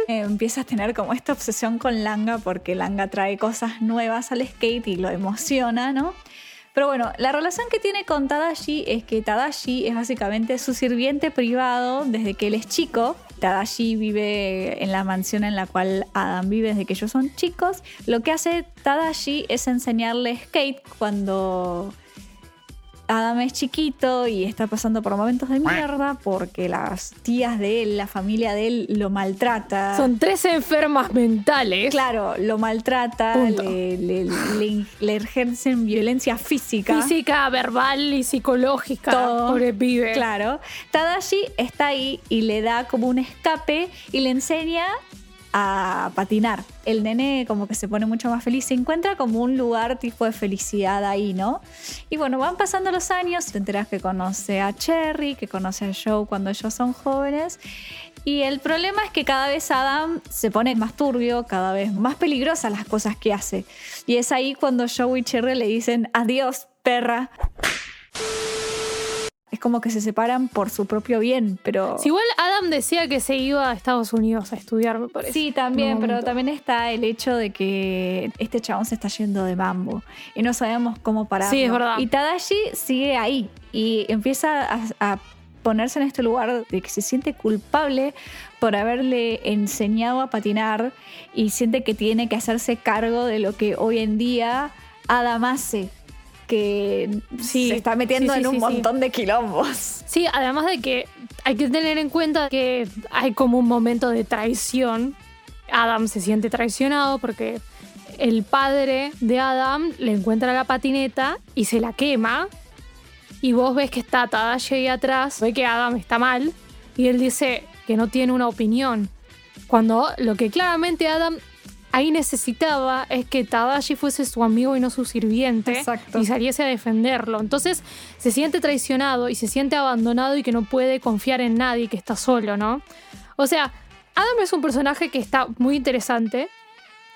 Eh, empieza a tener como esta obsesión con Langa porque Langa trae cosas nuevas al skate y lo emociona, ¿no? Pero bueno, la relación que tiene con Tadashi es que Tadashi es básicamente su sirviente privado desde que él es chico. Tadashi vive en la mansión en la cual Adam vive desde que ellos son chicos. Lo que hace Tadashi es enseñarle skate cuando Adam es chiquito y está pasando por momentos de mierda porque las tías de él, la familia de él lo maltrata. Son tres enfermas mentales. Claro, lo maltrata, Punto. le, le- le- le ejercen violencia física. Física, verbal y psicológica. Todo. Pobre pibe. Claro. Tadashi está ahí y le da como un escape y le enseña a patinar. El nene como que se pone mucho más feliz, se encuentra como un lugar tipo de felicidad ahí, ¿no? Y bueno, van pasando los años, te enteras que conoce a Cherry, que conoce a Joe cuando ellos son jóvenes. Y el problema es que cada vez Adam se pone más turbio, cada vez más peligrosas las cosas que hace. Y es ahí cuando Joe y Cherry le dicen, adiós, perra. Es como que se separan por su propio bien, pero... Si igual Adam decía que se iba a Estados Unidos a estudiar, me parece. Sí, también, pero también está el hecho de que este chabón se está yendo de mambo y no sabemos cómo parar. Sí, es verdad. Y Tadashi sigue ahí y empieza a, a ponerse en este lugar de que se siente culpable por haberle enseñado a patinar y siente que tiene que hacerse cargo de lo que hoy en día Adam hace, que Sí, se está metiendo sí, sí, en un montón de quilombos. Sí, además de que hay que tener en cuenta que hay como un momento de traición. Adam se siente traicionado porque el padre de Adam le encuentra la patineta y se la quema. Y vos ves que está Tadashi ahí atrás, ve que Adam está mal y él dice que no tiene una opinión. Cuando lo que claramente Adam ahí necesitaba es que Tadashi fuese su amigo y no su sirviente Exacto. y saliese a defenderlo. Entonces se siente traicionado y se siente abandonado y que no puede confiar en nadie, que está solo, ¿no? O sea, Adam es un personaje que está muy interesante,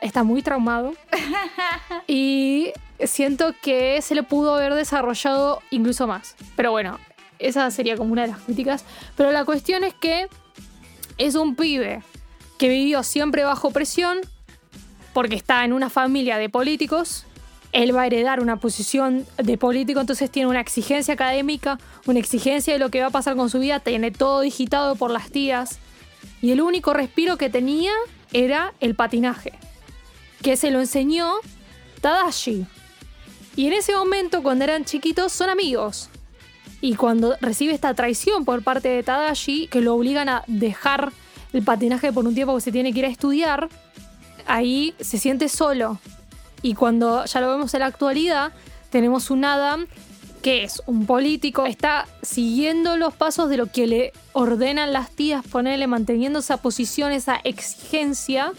está muy traumado y siento que se le pudo haber desarrollado incluso más. Pero bueno, esa sería como una de las críticas. Pero la cuestión es que es un pibe que vivió siempre bajo presión porque está en una familia de políticos. Él va a heredar una posición de político, entonces tiene una exigencia académica, una exigencia de lo que va a pasar con su vida, tiene todo digitado por las tías. Y el único respiro que tenía era el patinaje, que se lo enseñó Tadashi. Y en ese momento, cuando eran chiquitos, son amigos. Y cuando recibe esta traición por parte de Tadashi, que lo obligan a dejar el patinaje por un tiempo que se tiene que ir a estudiar, ahí se siente solo. Y cuando ya lo vemos en la actualidad, tenemos un Adam que es un político, está siguiendo los pasos de lo que le ordenan las tías, ponerle, manteniendo esa posición, esa exigencia,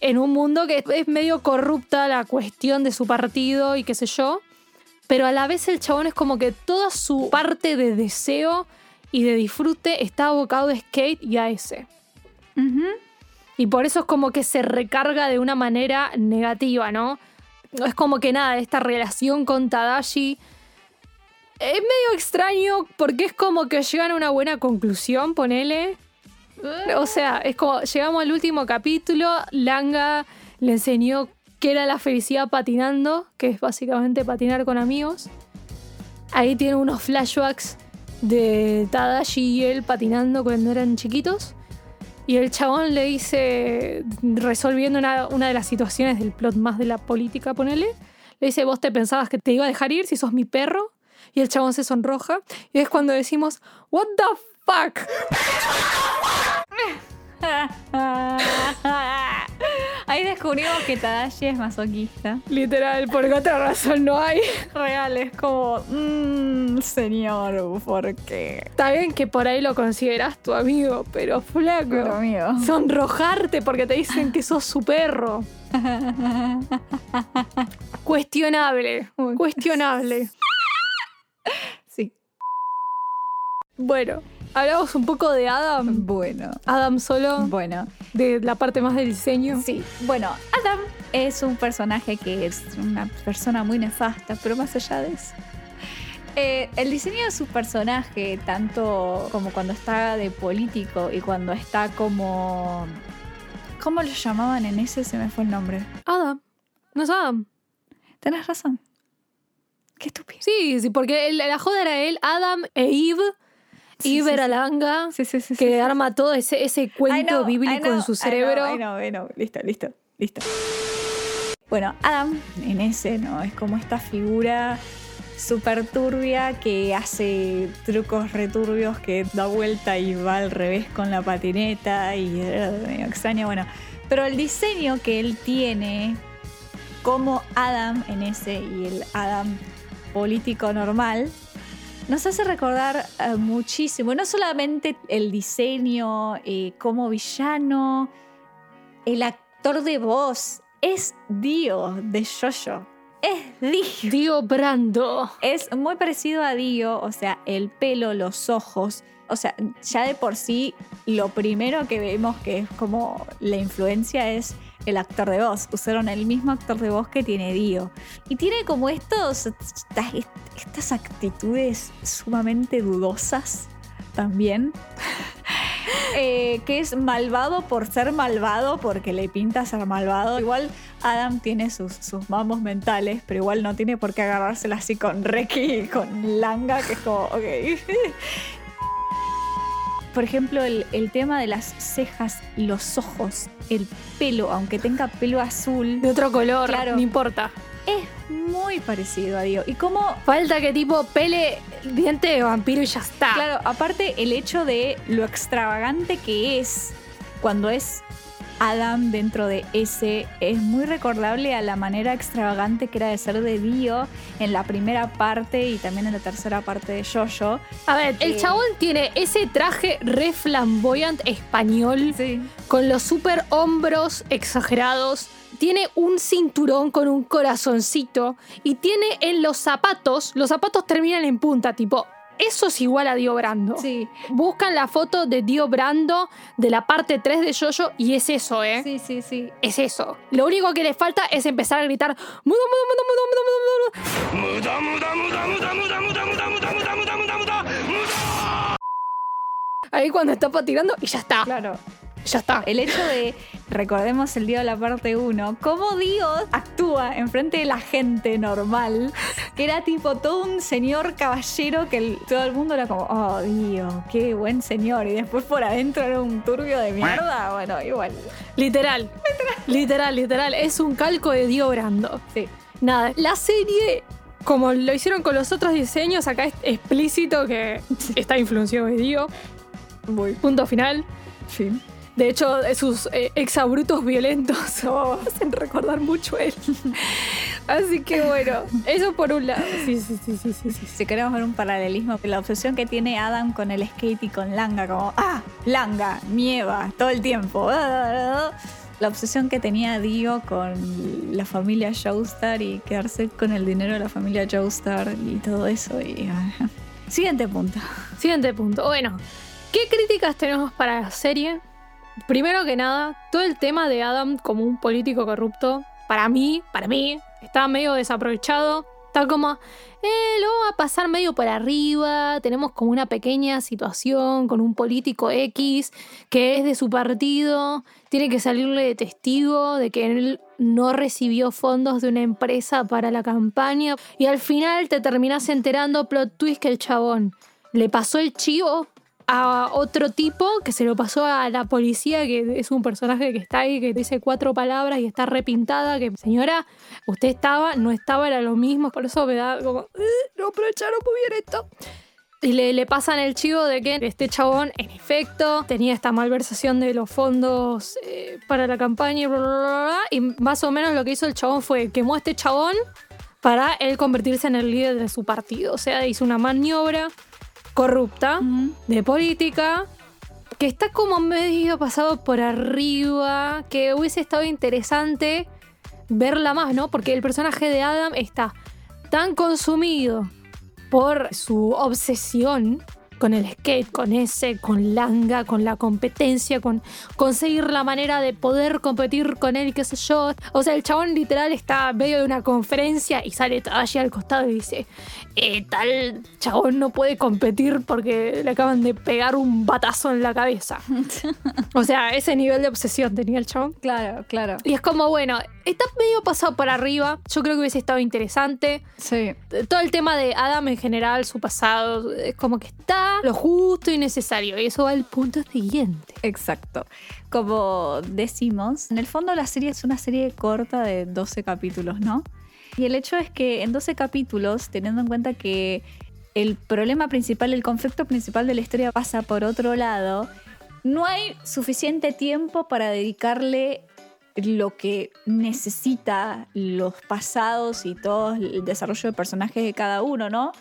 en un mundo que es medio corrupta la cuestión de su partido y qué sé yo. Pero a la vez el chabón es como que toda su parte de deseo y de disfrute está abocado a skate y a ese. Y por eso es como que se recarga de una manera negativa, ¿no? Es como que nada, esta relación con Tadashi es medio extraño porque es como que llegan a una buena conclusión, ponele. O sea, es como llegamos al último capítulo, Langa le enseñó qué era la felicidad patinando, que es básicamente patinar con amigos. Ahí tiene unos flashbacks de Tadashi y él patinando cuando eran chiquitos. Y el chabón le dice, resolviendo una, una de las situaciones del plot más de la política, ponele, le dice, vos te pensabas que te iba a dejar ir si sos mi perro. Y el chabón se sonroja. Y es cuando decimos, what the fuck. Ahí descubrimos que Tadashi es masoquista. Literal, porque otra razón no hay. Real, es como, mmm, señor, ¿por qué? Está bien que por ahí lo consideras tu amigo, pero flaco. Pero amigo. Sonrojarte porque te dicen que sos su perro. Cuestionable. Cuestionable. Sí. Bueno, hablamos un poco de Adam. Bueno. Adam solo, Bueno, de la parte más del diseño. sí. Bueno, Adam es un personaje que es una persona muy nefasta, pero más allá de eso. eh, el diseño de su personaje, tanto como cuando está de político y cuando está como. ¿Cómo lo llamaban en ese? Se me fue el nombre. Adam. No es Adam. Tenés razón. Qué estúpido. Sí, sí, porque el- la joda era él, Adam e Eve. Sí, sí. Sí, sí. que arma todo ese, ese cuento know, bíblico know, en su cerebro. Know, I know. Listo, listo, listo. Bueno, Adam en ese, ¿no? Es como esta figura súper turbia que hace trucos returbios, que da vuelta y va al revés con la patineta y era medio extraño. Bueno, pero el diseño que él tiene como Adam en ese y el Adam político normal nos hace recordar eh, muchísimo, no solamente el diseño eh, como villano, el actor de voz es Dio de Jojo. Es Dio. Dio Brando. Es muy parecido a Dio, o sea, el pelo, los ojos. O sea, ya de por sí, lo primero que vemos que es como la influencia es el actor de voz. Usaron el mismo actor de voz que tiene Dio. Y tiene como estos, estas, actitudes sumamente dudosas también. Eh, que es malvado por ser malvado, porque le pinta ser malvado. Igual Adam tiene sus, sus mamos mentales, pero igual no tiene por qué agarrársela así con Reki y con Langa, que es como, ok. Por ejemplo, el, el tema de las cejas, los ojos, el pelo, aunque tenga pelo azul, De otro color, Claro. no importa. es muy parecido a Dio. Y como Falta que tipo pele diente de vampiro y ya está. Claro, aparte el hecho de lo extravagante que es cuando es Adam dentro de ese es muy recordable a la manera extravagante que era de ser de Dio en la primera parte y también en la tercera parte de Jojo. A ver, el Eh. chabón tiene ese traje re flamboyant español Sí. con los super hombros exagerados tiene un cinturón con un corazoncito y tiene en los zapatos, los zapatos terminan en punta, tipo, eso es igual a Dio Brando. Sí. Buscan la foto de Dio Brando de la parte 3 de Yoyo y es eso, ¿eh? Sí, sí, sí. Es eso. Lo único que le falta es empezar a gritar mudo, mudo, mudo, mudo, mudo, mudo, mudo. Ahí cuando está patinando y ya está. Claro. Ya está. El hecho de, recordemos el Dio de la parte 1, cómo Dio actúa enfrente de la gente normal, que era tipo todo un señor caballero que el- todo el mundo era como, oh Dio, qué buen señor, y después por adentro era un turbio de mierda, bueno, igual. Literal. Literal, literal. Es un calco de Dio Brando. Sí. Nada, la serie, como lo hicieron con los otros diseños, acá es explícito que está influenciado de Dio. Muy. Punto final. Fin. De hecho, sus eh, exabrutos violentos oh, hacen recordar mucho a él. Así que bueno, eso por un lado. Sí, sí, sí, sí, sí, sí. Si queremos ver un paralelismo, la obsesión que tiene Adam con el skate y con Langa, como, ah, Langa, nieva, todo el tiempo. La obsesión que tenía Dio con la familia Joestar y quedarse con el dinero de la familia Joestar y todo eso. Y. Siguiente punto. Siguiente punto. Bueno, ¿qué críticas tenemos para la serie? Primero que nada, todo el tema de Adam como un político corrupto, para mí, para mí, está medio desaprovechado. Está como, eh, lo vamos a pasar medio por arriba. Tenemos como una pequeña situación con un político X que es de su partido. Tiene que salirle de testigo de que él no recibió fondos de una empresa para la campaña. Y al final te terminas enterando, plot twist, que el chabón le pasó el chivo a otro tipo que se lo pasó a la policía, que es un personaje que está ahí, que dice cuatro palabras y está repintada, que señora, usted estaba, no estaba, era lo mismo, por eso me da como, "Eh, no aprovecharon muy bien esto. Y le, le pasan el chivo de que este chabón, en efecto, tenía esta malversación de los fondos eh, para la campaña y bla, bla, bla. Y más o menos lo que hizo el chabón fue quemó a este chabón para él convertirse en el líder de su partido. O sea, hizo una maniobra corrupta de política que está como medio pasado por arriba, que hubiese estado interesante verla más, ¿no? Porque el personaje de Adam está tan consumido por su obsesión con el skate, con ese, con Langa, con la competencia, con conseguir la manera de poder competir con él, qué sé yo. O sea, el chabón literal está en medio de una conferencia y sale allí al costado y dice, eh, tal chabón no puede competir porque le acaban de pegar un batazo en la cabeza. o sea, ese nivel de obsesión tenía el chabón. Claro, claro. Y es como, bueno, está medio pasado por arriba. Yo creo que hubiese estado interesante Sí. todo el tema de Adam en general, su pasado, es como que está lo justo y necesario. Y eso va al punto siguiente. Exacto. Como decimos, en el fondo la serie es una serie corta de 12 capítulos, ¿no? Y el hecho es que en 12 capítulos, teniendo en cuenta que el problema principal, el conflicto principal de la historia pasa por otro lado, no hay suficiente tiempo para dedicarle lo que necesita los pasados y todo el desarrollo de personajes de cada uno, ¿no?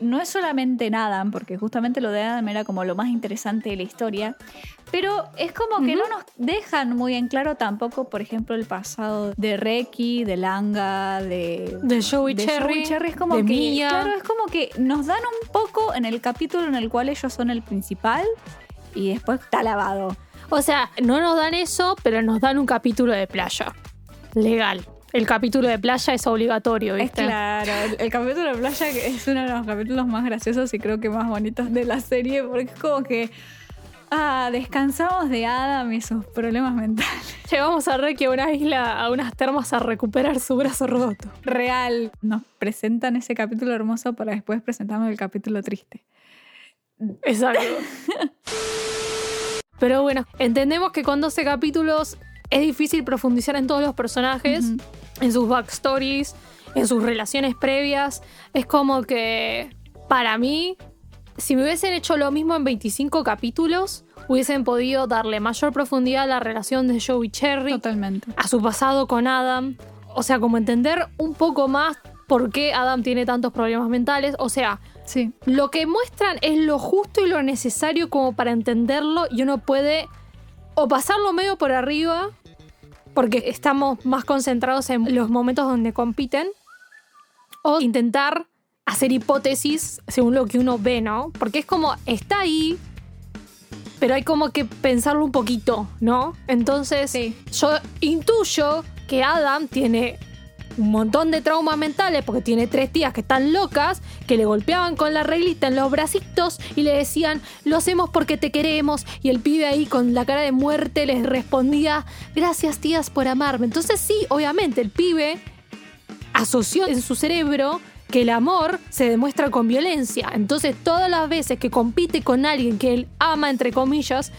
No es solamente en Adam, porque justamente lo de Adam era como lo más interesante de la historia, pero es como que no nos dejan muy en claro tampoco, por ejemplo, el pasado de Reki, de Langa, de, De Joey de Cherry, Joey Cherry. Es como de que, Mia. claro, es como que nos dan un poco en el capítulo en el cual ellos son el principal y después está lavado. O sea, no nos dan eso, pero nos dan un capítulo de playa. Legal. El capítulo de playa es obligatorio, Es ¿viste? claro, el, el capítulo de playa es uno de los capítulos más graciosos y creo que más bonitos de la serie porque es como que ah, descansamos de Adam y sus problemas mentales. Llevamos a Reiki a una isla, a unas termas a recuperar su brazo roto. Real. Nos presentan ese capítulo hermoso para después presentarnos el capítulo triste. Exacto. Pero bueno, entendemos que con 12 capítulos es difícil profundizar en todos los personajes, en sus backstories, en sus relaciones previas. Es como que, para mí, si me hubiesen hecho lo mismo en 25 capítulos, hubiesen podido darle mayor profundidad a la relación de Joe y Cherry, Totalmente. a su pasado con Adam. O sea, como entender un poco más por qué Adam tiene tantos problemas mentales. O sea, Sí. lo que muestran es lo justo y lo necesario como para entenderlo y uno puede o pasarlo medio por arriba porque estamos más concentrados en los momentos donde compiten o intentar hacer hipótesis según lo que uno ve, ¿no? Porque es como, está ahí, pero hay como que pensarlo un poquito, ¿no? Entonces, Sí. yo intuyo que Adam tiene un montón de traumas mentales porque tiene tres tías que están locas, que le golpeaban con la reglita en los bracitos y le decían, lo hacemos porque te queremos. Y el pibe ahí con la cara de muerte les respondía, gracias tías por amarme. Entonces sí, obviamente el pibe asoció en su cerebro que el amor se demuestra con violencia. Entonces todas las veces que compite con alguien que él ama, entre comillas,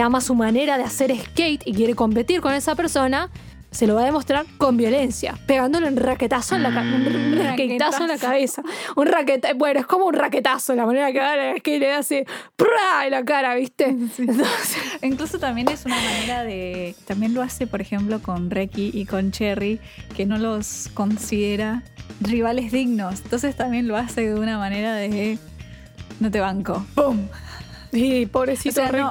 ama su manera de hacer skate y quiere competir con esa persona, se lo va a demostrar con violencia, pegándole un raquetazo en la, ca- un, raquetazo en la cabeza. Un raqueta, bueno, es como un raquetazo, la manera que skate le hace ¡prá! en la cara, ¿viste? Entonces, Incluso también es una manera de. También lo hace, por ejemplo, con Reki y con Cherry, que no los considera rivales dignos. Entonces también lo hace de una manera de. No te banco. ¡Pum! Y pobrecito O sea, no,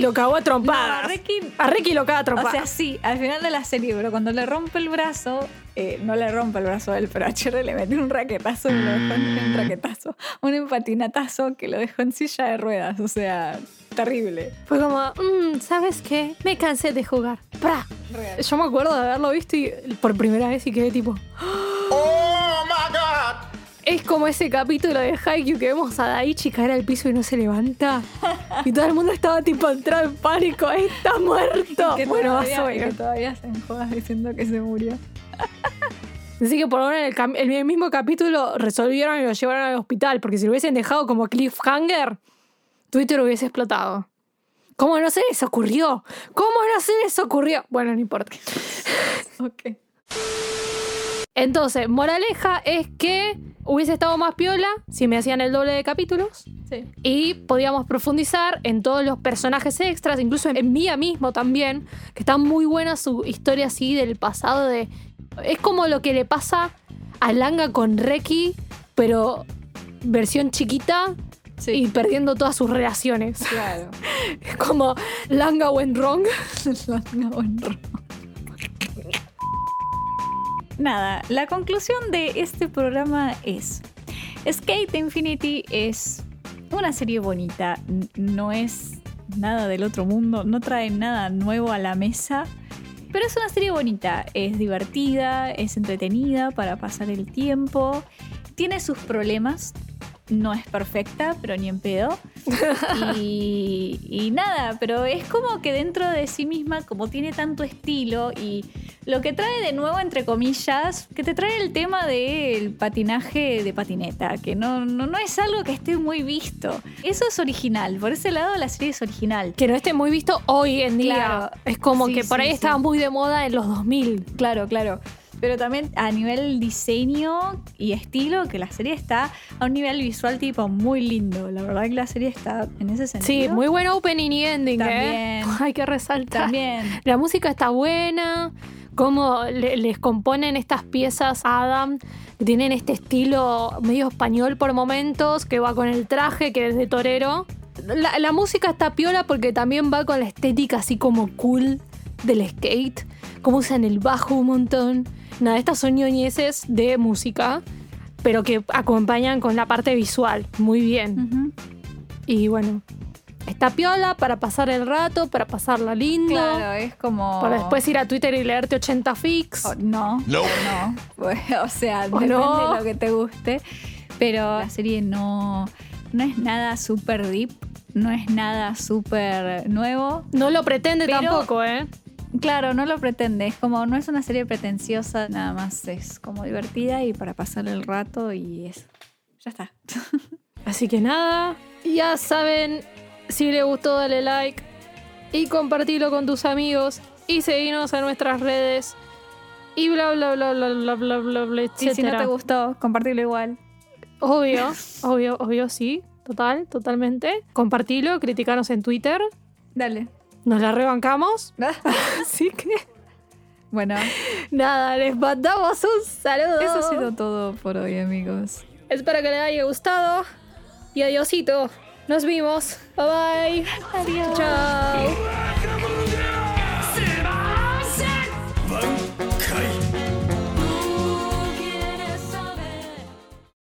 lo cagó a trompadas. No, a Reki- A Reki lo caga a O trompadas. sea, sí, al final de la serie, pero cuando le rompe el brazo, eh, no le rompe el brazo a él, pero a Cherry le metió un raquetazo y lo dejó en un raquetazo. Un empatinatazo que lo dejó en silla de ruedas. O sea, terrible. Fue como, "Mm, ¿sabes qué? Me cansé de jugar. ¡Pra! Real. Yo me acuerdo de haberlo visto y, por primera vez y quedé tipo. Oh my god! Es como ese capítulo de Haikyuu que vemos a Daichi caer al piso y no se levanta. Y todo el mundo estaba tipo entrado en pánico. ¡Está muerto! Que bueno, todavía, más o que todavía se enjoda diciendo que se murió. Así que por lo menos en el, el mismo capítulo resolvieron y lo llevaron al hospital. Porque si lo hubiesen dejado como cliffhanger, Twitter hubiese explotado. ¿Cómo no se les ocurrió? ¿Cómo no se les ocurrió? Bueno, no importa. Ok. Entonces, moraleja es que hubiese estado más piola si me hacían el doble de capítulos Sí. y podíamos profundizar en todos los personajes extras, incluso en Mía mismo también, que está muy buena su historia así del pasado de... Es como lo que le pasa a Langa con Reki, pero versión chiquita Sí. y perdiendo todas sus relaciones. Claro. Es como Langa went wrong. No, bueno. Nada, la conclusión de este programa es: Skate Infinity es una serie bonita, no es nada del otro mundo, no trae nada nuevo a la mesa, pero es una serie bonita, es divertida, es entretenida para pasar el tiempo, tiene sus problemas. No es perfecta, pero ni en pedo. Y, y nada, pero es como que dentro de sí misma, como tiene tanto estilo y lo que trae de nuevo, entre comillas, que te trae el tema del patinaje de patineta, que no, no, no es algo que esté muy visto. Eso es original, por ese lado la serie es original. Que no esté muy visto hoy en día. Claro. Es como Sí, que por sí, ahí sí. estaba muy de moda en los 2000. Claro, claro. Pero también a nivel diseño y estilo, que la serie está a un nivel visual tipo muy lindo. La verdad que la serie está en ese sentido. Sí, muy buen opening y ending, ¿eh? También. Hay que resaltar. También. La música está buena. Cómo le- les componen estas piezas a Adam. Tienen este estilo medio español por momentos, que va con el traje, que es de torero. La, la música está piola porque también va con la estética así como cool del skate. Como usan el bajo un montón. Nada, estas son ñoñeces de música, pero que acompañan con la parte visual. Muy bien. Y bueno, está piola para pasar el rato, para pasarla lindo. Claro, es como. Para después ir a Twitter y leerte 80 fics. Oh, no, No. no. Pues, o sea, ¿O depende no? de lo que te guste. Pero la serie no, no es nada súper deep, no es nada súper nuevo. No lo pretende Pero- tampoco, ¿eh? Claro, no lo pretende. Es como, no es una serie pretenciosa, nada más es como divertida y para pasar el rato y eso. Ya está. Así que nada, ya saben, si les gustó dale like y compartilo con tus amigos y seguinos en nuestras redes y bla bla bla bla bla bla bla bla Y si no etcétera. te gustó, compartirlo igual. Obvio, obvio, obvio, sí, total, totalmente. Compartilo, criticanos en Twitter, Dale. Nos la rebancamos. Así que bueno, nada, les mandamos un saludo. eso ha sido todo por hoy, amigos. Espero que les haya gustado y adiosito. Nos vimos. Bye bye. Adiós. Chao.